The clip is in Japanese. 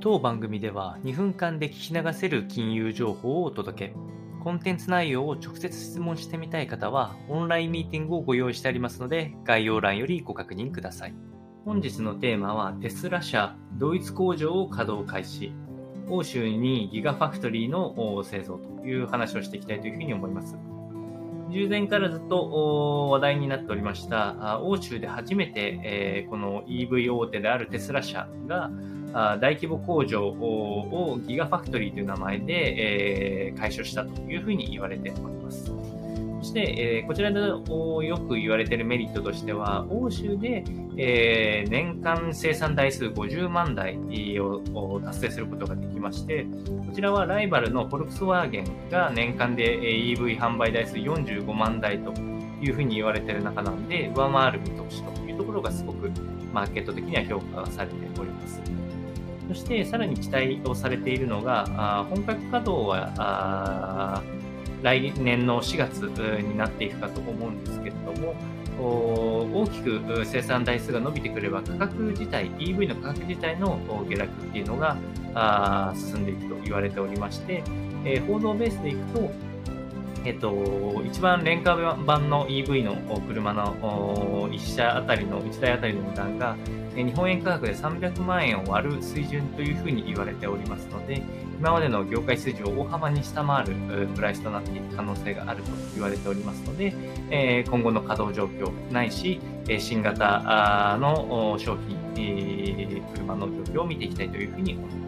当番組では2分間で聞き流せる金融情報をお届け。コンテンツ内容を直接質問してみたい方は、オンラインミーティングをご用意してありますので、概要欄よりご確認ください。本日のテーマは、テスラ社ドイツ工場を稼働開始。欧州にギガファクトリーの製造という話をしていきたいというふうに思います。従前からずっと話題になっておりました、欧州で初めて、この EV 大手であるテスラ社が、大規模工場をギガファクトリーという名前で、えー、開所したというふうに言われております。そして、え、こちらでよく言われているメリットとしては、欧州で、え、年間生産台数50万台を達成することができまして、こちらはライバルのフォルクスワーゲンが年間で EV 販売台数45万台というふうに言われている中なんで、上回る見通しというところがすごくマーケット的には評価されております。そしてさらに期待をされているのが、本格稼働は来年の4月になっていくかと思うんですけれども、大きく生産台数が伸びてくれば価格自体、EV の価格自体の下落っていうのが進んでいくと言われておりまして、報道ベースでいくと、えっと、一番廉価版の EV の車の1社あたりの、1台あたりの値段が、日本円価格で300万円を割る水準というふうに言われておりますので、今までの業界水準を大幅に下回るプライスとなっていく可能性があると言われておりますので、今後の稼働状況ないし、新型の商品、車の状況を見ていきたいというふうに思います。